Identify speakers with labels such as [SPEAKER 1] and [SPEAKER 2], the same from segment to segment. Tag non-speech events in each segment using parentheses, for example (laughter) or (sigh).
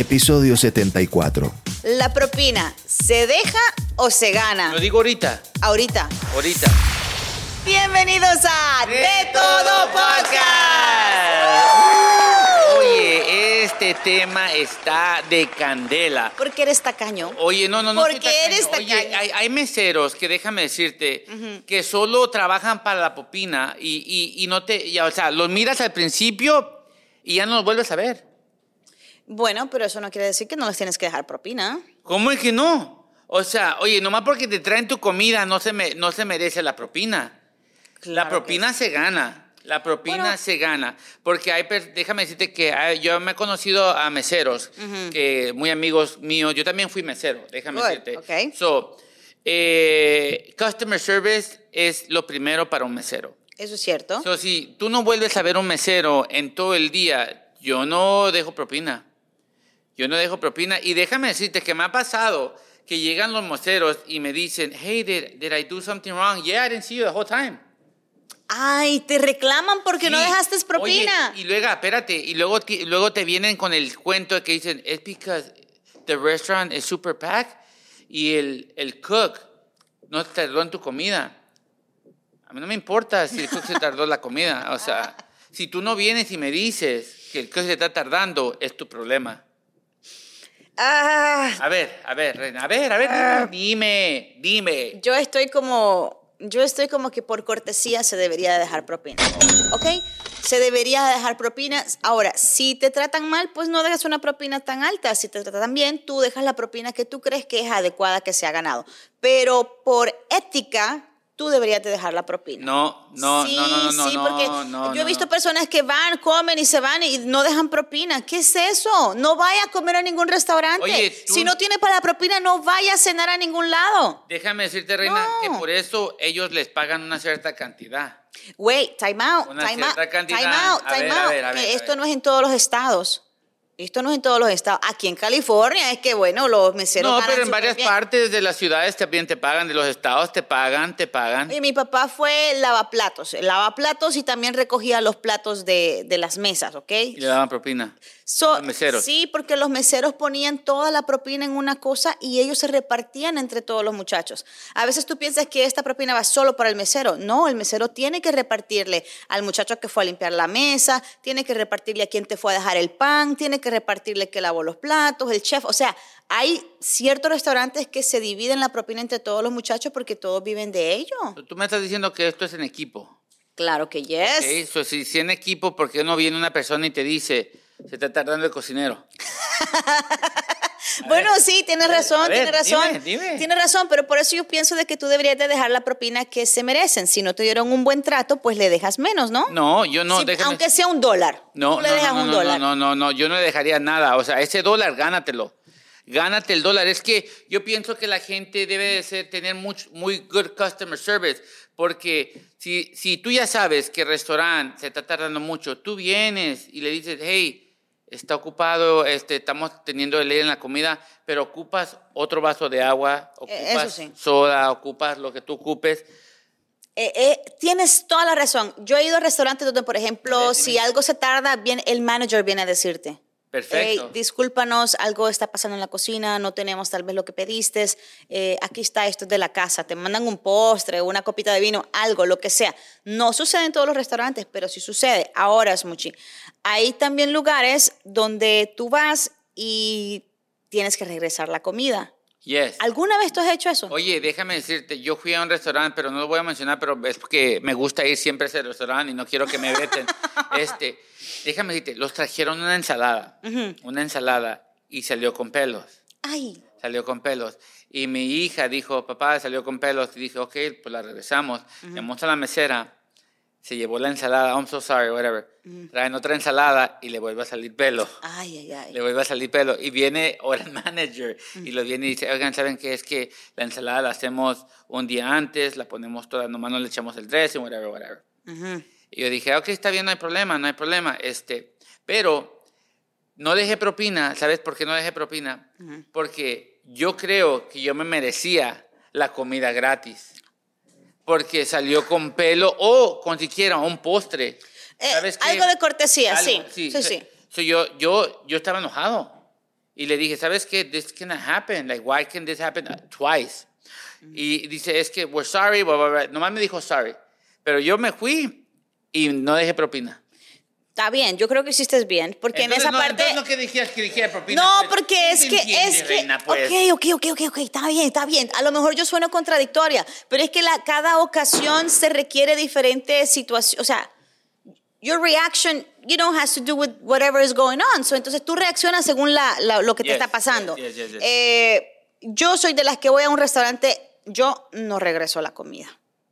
[SPEAKER 1] episodio 74.
[SPEAKER 2] La propina, ¿se deja o se gana?
[SPEAKER 3] Lo digo ahorita,
[SPEAKER 2] Ahorita.
[SPEAKER 3] ahorita.
[SPEAKER 2] Bienvenidos a De, Todo Podcast.
[SPEAKER 3] Oye, este tema está de candela.
[SPEAKER 2] ¿Por qué eres tacaño?
[SPEAKER 3] Oye, no, no, no.
[SPEAKER 2] ¿Por qué eres
[SPEAKER 3] Oye,
[SPEAKER 2] tacaño?
[SPEAKER 3] hay, hay meseros que déjame decirte que solo trabajan para la popina y, y- y no te, ya, o sea, los miras al principio y ya no los vuelves a ver.
[SPEAKER 2] Bueno, pero eso no quiere decir que no les tienes que dejar propina.
[SPEAKER 3] ¿Cómo es que no? O sea, oye, nomás porque te traen tu comida no se, me, no se merece la propina. la propina se gana. La propina
[SPEAKER 2] Bueno.
[SPEAKER 3] se gana. Porque hay, déjame decirte que hay- yo me he conocido a meseros, que muy amigos míos. Yo también fui mesero, déjame
[SPEAKER 2] Good,
[SPEAKER 3] decirte.
[SPEAKER 2] ok.
[SPEAKER 3] So, eh, customer service es lo primero para un mesero.
[SPEAKER 2] Eso es cierto.
[SPEAKER 3] So, si tú no vuelves a ver un mesero en todo el día, yo no dejo propina. Yo no dejo propina. Y déjame decirte que me ha pasado que llegan los meseros y me dicen, hey, did, did I do something wrong? Yeah, I didn't see you the whole time.
[SPEAKER 2] Ay, te reclaman porque no
[SPEAKER 3] Sí.
[SPEAKER 2] dejaste propina.
[SPEAKER 3] Oye, y luego, espérate, y luego, luego te vienen con el cuento de que dicen, es because the restaurant is super packed y el, el cook no te tardó en tu comida. A mí no me importa si el cook se tardó la comida. O sea, si tú no vienes y me dices que el cook se está tardando, es tu problema.
[SPEAKER 2] Ah,
[SPEAKER 3] A ver, a ver, Reina, a ver, a ver, dime, dime.
[SPEAKER 2] yo estoy como, yo estoy como que por cortesía se debería de dejar propina, ¿ok? Se debería de dejar propinas. Ahora, si te tratan mal, pues no dejas una propina tan alta. Si te tratan bien, tú dejas la propina que tú crees que es adecuada que se ha ganado. Pero por ética, tú deberías de dejar la propina.
[SPEAKER 3] No, no,
[SPEAKER 2] sí,
[SPEAKER 3] no, no, no,
[SPEAKER 2] sí,
[SPEAKER 3] no,
[SPEAKER 2] porque
[SPEAKER 3] no,
[SPEAKER 2] yo he visto personas que van, comen y se van y no dejan propina. ¿Qué es eso? No vaya a comer a ningún restaurante.
[SPEAKER 3] Oye, tú-
[SPEAKER 2] Si no tiene para la propina, no vaya a cenar a ningún lado.
[SPEAKER 3] Déjame decirte, Reina, que por eso ellos les pagan una cierta cantidad.
[SPEAKER 2] Wait, time out,
[SPEAKER 3] Una
[SPEAKER 2] time out,
[SPEAKER 3] cantidad.
[SPEAKER 2] time out,
[SPEAKER 3] A
[SPEAKER 2] time
[SPEAKER 3] a
[SPEAKER 2] out.
[SPEAKER 3] ver, a ver,
[SPEAKER 2] Que
[SPEAKER 3] a
[SPEAKER 2] esto no es en todos los estados. Esto no es en todos los estados. Aquí en California es que, bueno, los meseros
[SPEAKER 3] No, pero en varias
[SPEAKER 2] bien.
[SPEAKER 3] partes de las ciudades también te pagan, de los estados te pagan, te pagan.
[SPEAKER 2] Oye, mi papá fue lavaplatos. Lavaplatos y también recogía los platos de, de las mesas, ¿ok?
[SPEAKER 3] Y le daban propina.
[SPEAKER 2] So-
[SPEAKER 3] Los meseros.
[SPEAKER 2] Sí, porque los meseros ponían toda la propina en una cosa y ellos se repartían entre todos los muchachos. A veces tú piensas que esta propina va solo para el mesero. No, el mesero tiene que repartirle al muchacho que fue a limpiar la mesa, tiene que repartirle a quien te fue a dejar el pan, tiene que repartirle que lavó los platos, el chef. O sea, hay ciertos restaurantes que se dividen la propina entre todos los muchachos porque todos viven de ello.
[SPEAKER 3] Tú me estás diciendo que esto es en equipo.
[SPEAKER 2] Claro que yes.
[SPEAKER 3] ¿ok? So, si, si en equipo, ¿por qué no viene una persona y te dice, se está tardando el cocinero? (laughs)
[SPEAKER 2] Bueno, sí, tienes razón,
[SPEAKER 3] ver,
[SPEAKER 2] tienes razón.
[SPEAKER 3] dime, dime.
[SPEAKER 2] Tienes razón, pero por eso yo pienso de que tú deberías de dejar la propina que se merecen. Si no te dieron un buen trato, pues le dejas menos, ¿no?
[SPEAKER 3] No, yo no, déjame-
[SPEAKER 2] aunque sea un dólar.
[SPEAKER 3] No,
[SPEAKER 2] tú le
[SPEAKER 3] no,
[SPEAKER 2] dejas
[SPEAKER 3] no,
[SPEAKER 2] un
[SPEAKER 3] no,
[SPEAKER 2] dólar.
[SPEAKER 3] no, no, no, yo no le dejaría nada. O sea, ese dólar, gánatelo. Gánate el dólar. Es que yo pienso que la gente debe de ser, tener much- muy good customer service. Porque si, si tú ya sabes que el restaurante se está tardando mucho, tú vienes y le dices, hey, está ocupado, este, estamos teniendo de ley en la comida, pero ocupas otro vaso de agua,
[SPEAKER 2] eso
[SPEAKER 3] ocupas
[SPEAKER 2] sí.
[SPEAKER 3] soda, ocupas lo que tú ocupes.
[SPEAKER 2] Eh, eh, tienes toda la razón. Yo he ido a restaurantes donde, por ejemplo, si algo se tarda, bien, el manager viene a decirte.
[SPEAKER 3] Perfecto.
[SPEAKER 2] "Hey, discúlpanos, algo está pasando en la cocina, no tenemos tal vez lo que pediste, eh, aquí está esto es de la casa, te mandan un postre, una copita de vino, algo, lo que sea. No sucede en todos los restaurantes, pero sí sucede. Ahora, Smuchi, hay también lugares donde tú vas y tienes que regresar la comida.
[SPEAKER 3] Yes.
[SPEAKER 2] ¿Alguna vez tú has hecho eso?
[SPEAKER 3] Oye, déjame decirte, yo fui a un restaurante, pero no lo voy a mencionar, pero es porque me gusta ir siempre a ese restaurante y no quiero que me veten. (laughs) este, déjame decirte, los trajeron una ensalada, una ensalada y salió con pelos,
[SPEAKER 2] Ay,
[SPEAKER 3] salió con pelos. Y mi hija dijo, papá, salió con pelos. Y dije, ok, pues la regresamos. Llamamos a la mesera, se llevó la ensalada, I'm so sorry, whatever. Traen otra ensalada y le vuelve a salir pelo.
[SPEAKER 2] ay, ay, ay.
[SPEAKER 3] Le vuelve a salir pelo. Y viene ahora el (laughs) manager y lo viene y dice, oigan, ¿saben qué? Es que la ensalada la hacemos un día antes, la ponemos toda, nomás no le echamos el dressing, whatever, whatever. Y yo dije, ok, está bien, no hay problema, no hay problema. Este, pero no dejé propina. ¿Sabes por qué no dejé propina? Porque yo creo que yo me merecía la comida gratis. Porque salió con pelo o con siquiera un postre.
[SPEAKER 2] Eh, algo de cortesía,
[SPEAKER 3] Algo,
[SPEAKER 2] sí. Sí, sí.
[SPEAKER 3] So, yo, yo, yo estaba enojado. Y le dije, ¿sabes qué? This cannot happen. Like, why can this happen twice? Y dice, es que we're sorry, blah, blah, blah. Nomás me dijo sorry. Pero yo me fui y no dejé propina.
[SPEAKER 2] Está bien, yo creo que hiciste bien, porque
[SPEAKER 3] Entonces,
[SPEAKER 2] en esa
[SPEAKER 3] no,
[SPEAKER 2] parte...
[SPEAKER 3] entonces no que dijiste que propina.
[SPEAKER 2] No,
[SPEAKER 3] pues.
[SPEAKER 2] porque
[SPEAKER 3] ¿Quién
[SPEAKER 2] es
[SPEAKER 3] te
[SPEAKER 2] que,
[SPEAKER 3] entiende,
[SPEAKER 2] es que,
[SPEAKER 3] reina, pues?
[SPEAKER 2] ok, ok, ok, ok, está bien, está bien. A lo mejor yo sueno contradictoria, pero es que la, cada ocasión se requiere diferentes situaciones, o sea, your reaction, you know, has to do with whatever is going on. So, entonces tú reaccionas según la, la- lo que te
[SPEAKER 3] Yes,
[SPEAKER 2] está pasando.
[SPEAKER 3] yes, yes.
[SPEAKER 2] Eh, yo soy de las que voy a un restaurante, yo no regreso la comida.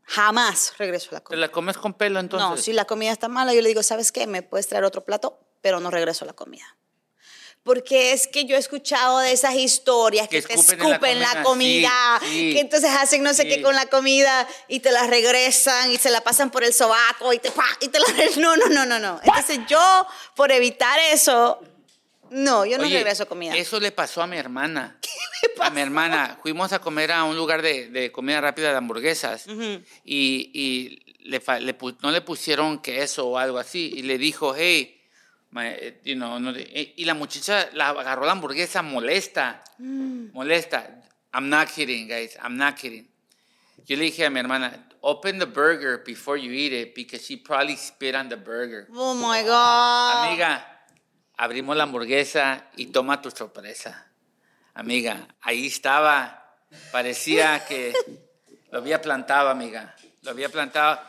[SPEAKER 2] Jamás regreso a la
[SPEAKER 3] ¿Te
[SPEAKER 2] comida.
[SPEAKER 3] la comes con pelo entonces?
[SPEAKER 2] No, si la comida está mala, yo le digo, ¿sabes qué? Me puedes traer otro plato, pero no regreso a la comida. Porque es que yo he escuchado de esas historias que,
[SPEAKER 3] Que
[SPEAKER 2] te
[SPEAKER 3] escupen en la
[SPEAKER 2] escupen la
[SPEAKER 3] comida,
[SPEAKER 2] comida,
[SPEAKER 3] sí, sí.
[SPEAKER 2] que entonces hacen no sé
[SPEAKER 3] Sí.
[SPEAKER 2] qué con la comida y te la regresan y se la pasan por el sobaco y te ¡pa! y te la no no no no no. Entonces yo por evitar eso no, yo no
[SPEAKER 3] Oye,
[SPEAKER 2] regreso comida.
[SPEAKER 3] Eso le pasó a mi hermana. (laughs) A mi hermana. Fuimos a comer a un lugar de, de comida rápida de hamburguesas y, le, le no le pusieron queso o algo así y le dijo, hey, my- eh, you know, no le- eh, y la muchacha la agarró la hamburguesa molesta,
[SPEAKER 2] Mm.
[SPEAKER 3] molesta. I'm not kidding, guys, I'm not kidding. Yo le dije a mi hermana, open the burger before you eat it because she probably spit on the burger.
[SPEAKER 2] Oh my god.
[SPEAKER 3] Amiga, abrimos la hamburguesa y toma tu sorpresa. Amiga, ahí estaba. Parecía que lo había plantado, amiga. Lo había plantado.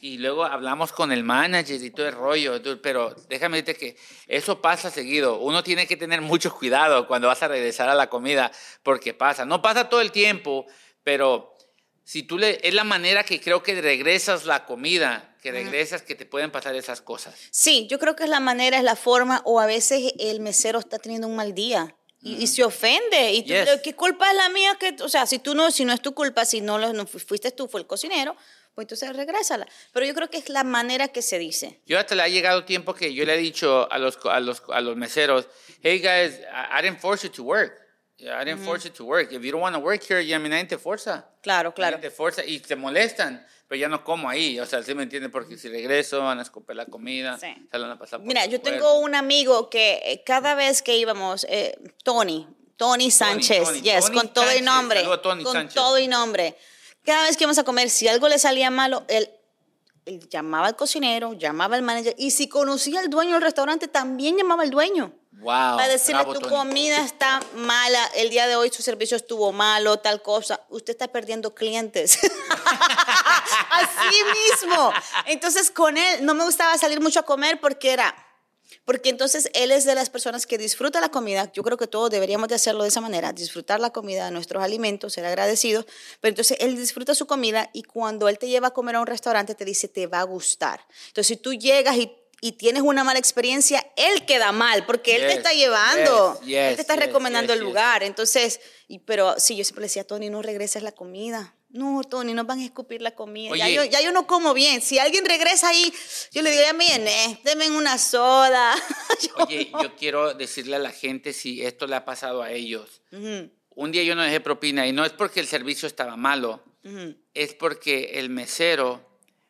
[SPEAKER 3] Y luego hablamos con el manager y todo el rollo. Pero déjame decirte que eso pasa seguido. Uno tiene que tener mucho cuidado cuando vas a regresar a la comida porque pasa. No pasa todo el tiempo, pero si tú le... Es la manera que creo que regresas la comida, que regresas que te pueden pasar esas cosas.
[SPEAKER 2] Sí, yo creo que es la manera, es la forma, o a veces el mesero está teniendo un mal día y, y se ofende. Y tú,
[SPEAKER 3] Yes.
[SPEAKER 2] ¿qué culpa es la mía? Que, o sea, si tú no, si no es tu culpa, si no, lo, no fu- fuiste tú, fue el cocinero, pues entonces regrésala. Pero yo creo que es la manera que se dice.
[SPEAKER 3] Yo hasta le ha llegado tiempo que yo le he dicho a los, a los, a los meseros, hey guys, I, I didn't force you to work. Yeah, I didn't force you to work. If you don't want to work here, ya, I mean, nadie te forza.
[SPEAKER 2] Claro, claro.
[SPEAKER 3] Nadie te forza y te molestan, pero ya no como ahí. O sea, ¿sí me entienden? Porque si regreso, van a escupir la comida,
[SPEAKER 2] Sí.
[SPEAKER 3] se la van a pasar por
[SPEAKER 2] Mira, yo tengo un amigo que eh, cada vez que íbamos, eh, Tony, Tony Sánchez,
[SPEAKER 3] Tony,
[SPEAKER 2] yes,
[SPEAKER 3] Tony
[SPEAKER 2] con todo y
[SPEAKER 3] Sánchez,
[SPEAKER 2] nombre,
[SPEAKER 3] saludo a Tony
[SPEAKER 2] con
[SPEAKER 3] Sánchez.
[SPEAKER 2] todo y nombre. Cada vez que íbamos a comer, si algo le salía malo, él, él llamaba al cocinero, llamaba al manager, y si conocía al dueño del restaurante, también llamaba al dueño.
[SPEAKER 3] Wow.
[SPEAKER 2] Para decirle,
[SPEAKER 3] bravo,
[SPEAKER 2] tu
[SPEAKER 3] Tony.
[SPEAKER 2] comida está mala, el día de hoy su servicio estuvo malo, tal cosa. Usted está perdiendo clientes. (laughs) Así mismo. Entonces, con él no me gustaba salir mucho a comer porque era... Porque entonces él es de las personas que disfruta la comida. Yo creo que todos deberíamos de hacerlo de esa manera, disfrutar la comida, nuestros alimentos, ser agradecidos. Pero entonces él disfruta su comida y cuando él te lleva a comer a un restaurante te dice, te va a gustar. Entonces si tú llegas y, y tienes una mala experiencia, él queda mal porque él te está llevando.
[SPEAKER 3] yes,
[SPEAKER 2] él te está recomendando el lugar. Entonces, y, pero sí, yo siempre le decía, Tony, no regreses la comida. No, Tony, nos van a escupir la comida. Ya yo, ya yo no como bien. Si alguien regresa ahí, yo le digo, ya me llené, denme una soda. (laughs) Yo
[SPEAKER 3] Oye,
[SPEAKER 2] no.
[SPEAKER 3] yo quiero decirle a la gente si esto le ha pasado a ellos. Un día yo no dejé propina y no es porque el servicio estaba malo, es porque el mesero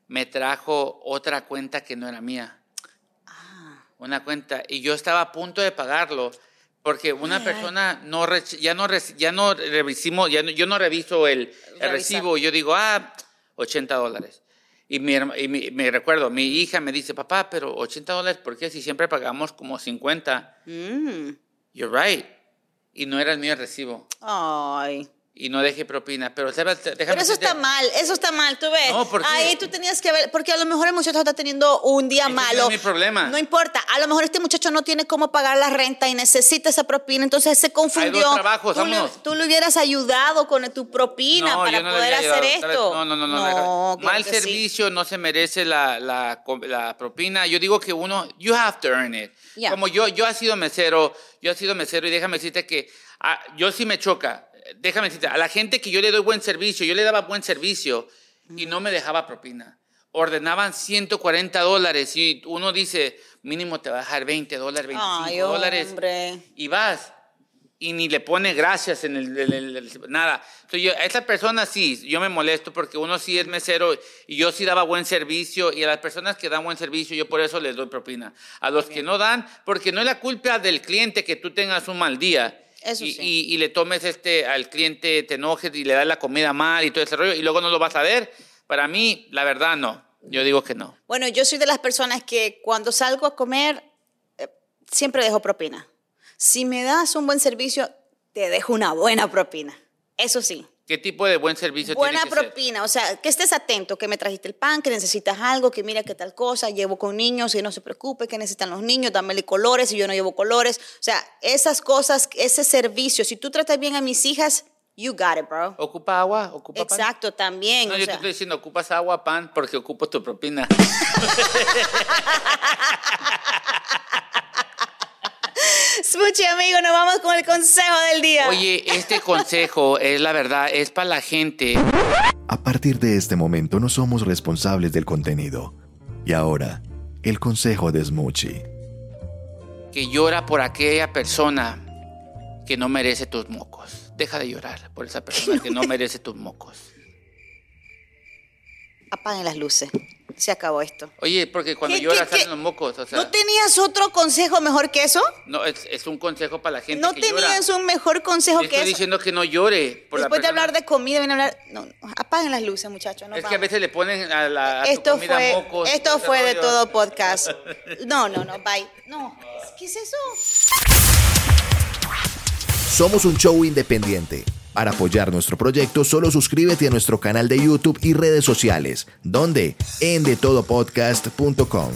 [SPEAKER 3] me trajo otra cuenta que no era mía. Una cuenta. Y yo estaba a punto de pagarlo porque una persona no ya no ya no revisimo, ya no- yo no reviso el, el recibo. Yo digo, ah, 80 dólares. Y, mi, herma- y mi- me recuerdo, mi hija me dice, papá, pero 80 dólares, ¿por qué si siempre pagamos como 50?
[SPEAKER 2] Mm.
[SPEAKER 3] You're right. Y no era el mío el recibo.
[SPEAKER 2] Ay.
[SPEAKER 3] Y no dejé propina. Pero, déjame
[SPEAKER 2] Pero eso está mal, eso está mal, tú ves.
[SPEAKER 3] No, ¿por qué?
[SPEAKER 2] Ahí tú tenías que ver, porque a lo mejor el muchacho está teniendo un día
[SPEAKER 3] Ese no
[SPEAKER 2] malo.
[SPEAKER 3] es mi problema.
[SPEAKER 2] No importa, a lo mejor este muchacho no tiene cómo pagar la renta y necesita esa propina, entonces se confundió.
[SPEAKER 3] dos trabajos,
[SPEAKER 2] tú, le, tú le hubieras ayudado con tu propina
[SPEAKER 3] No,
[SPEAKER 2] para
[SPEAKER 3] no
[SPEAKER 2] poder hacer esto.
[SPEAKER 3] No, no, no. no,
[SPEAKER 2] No, claro
[SPEAKER 3] Mal
[SPEAKER 2] que sí.
[SPEAKER 3] servicio no se merece la, la, la propina. Yo digo que uno, you have to earn it.
[SPEAKER 2] Ya.
[SPEAKER 3] Como yo, yo he sido mesero, yo he sido mesero y déjame decirte que ah, yo sí me choca. Déjame decirte, a la gente que yo le doy buen servicio, yo le daba buen servicio y no me dejaba propina. Ordenaban 140 dólares y uno dice, mínimo te va a dejar 20 dólares, 25
[SPEAKER 2] Ay,
[SPEAKER 3] dólares.
[SPEAKER 2] hombre.
[SPEAKER 3] y vas y ni le pone gracias en el, en el- el- nada. Entonces, yo, a esa persona sí, yo me molesto porque uno sí es mesero y yo sí daba buen servicio y a las personas que dan buen servicio yo por eso les doy propina. A los que no dan, porque no es la culpa del cliente que tú tengas un mal día.
[SPEAKER 2] Eso
[SPEAKER 3] y,
[SPEAKER 2] sí.
[SPEAKER 3] y- y le tomes este al cliente, te enojes y le das la comida mal y todo ese rollo y luego no lo vas a ver. Para mí, la verdad, no. Yo digo que no.
[SPEAKER 2] Bueno, yo soy de las personas que cuando salgo a comer eh, siempre dejo propina. Si me das un buen servicio, te dejo una buena propina. Eso sí.
[SPEAKER 3] ¿Qué tipo de buen servicio
[SPEAKER 2] Buena
[SPEAKER 3] tiene que ser?
[SPEAKER 2] propina, o sea, que estés atento, que me trajiste el pan, que necesitas algo, que mira qué tal cosa, llevo con niños y no se preocupe, que necesitan los niños, dámele colores y yo no llevo colores. O sea, esas cosas, ese servicio, si tú tratas bien a mis hijas, you got it, bro.
[SPEAKER 3] ¿Ocupa agua? ¿Ocupa pan?
[SPEAKER 2] Exacto, también.
[SPEAKER 3] No, yo te
[SPEAKER 2] sea.
[SPEAKER 3] estoy diciendo, ocupas agua, pan, porque ocupo tu propina. (laughs)
[SPEAKER 2] Smuchi, amigo, nos vamos con el consejo del día.
[SPEAKER 3] Oye, este consejo es la verdad, es para la gente.
[SPEAKER 1] A partir de este momento no somos responsables del contenido. Y ahora, el consejo de Smoochie.
[SPEAKER 3] que llora por aquella persona que no merece tus mocos. Deja de llorar por esa persona (laughs) que no merece tus mocos.
[SPEAKER 2] Apaguen las luces. Se acabó esto.
[SPEAKER 3] Oye, porque cuando
[SPEAKER 2] ¿Qué-
[SPEAKER 3] lloras salen los mocos. O sea,
[SPEAKER 2] ¿No tenías otro consejo mejor que eso?
[SPEAKER 3] no, es, es un consejo para la gente
[SPEAKER 2] ¿No
[SPEAKER 3] que llora.
[SPEAKER 2] tenías un mejor consejo que
[SPEAKER 3] estoy
[SPEAKER 2] eso?
[SPEAKER 3] diciendo que no llore por la
[SPEAKER 2] Después de hablar de comida, viene a hablar. No, no, apaguen las luces, muchachos.
[SPEAKER 3] Es que a veces le ponen a la a tu
[SPEAKER 2] esto
[SPEAKER 3] comida
[SPEAKER 2] fue,
[SPEAKER 3] mocos.
[SPEAKER 2] esto fue de todo podcast. No, no, no, bye. No, ¿qué es eso?
[SPEAKER 1] Somos un show independiente. Para apoyar nuestro proyecto, solo suscríbete a nuestro canal de YouTube y redes sociales, donde en detodopodcast.com.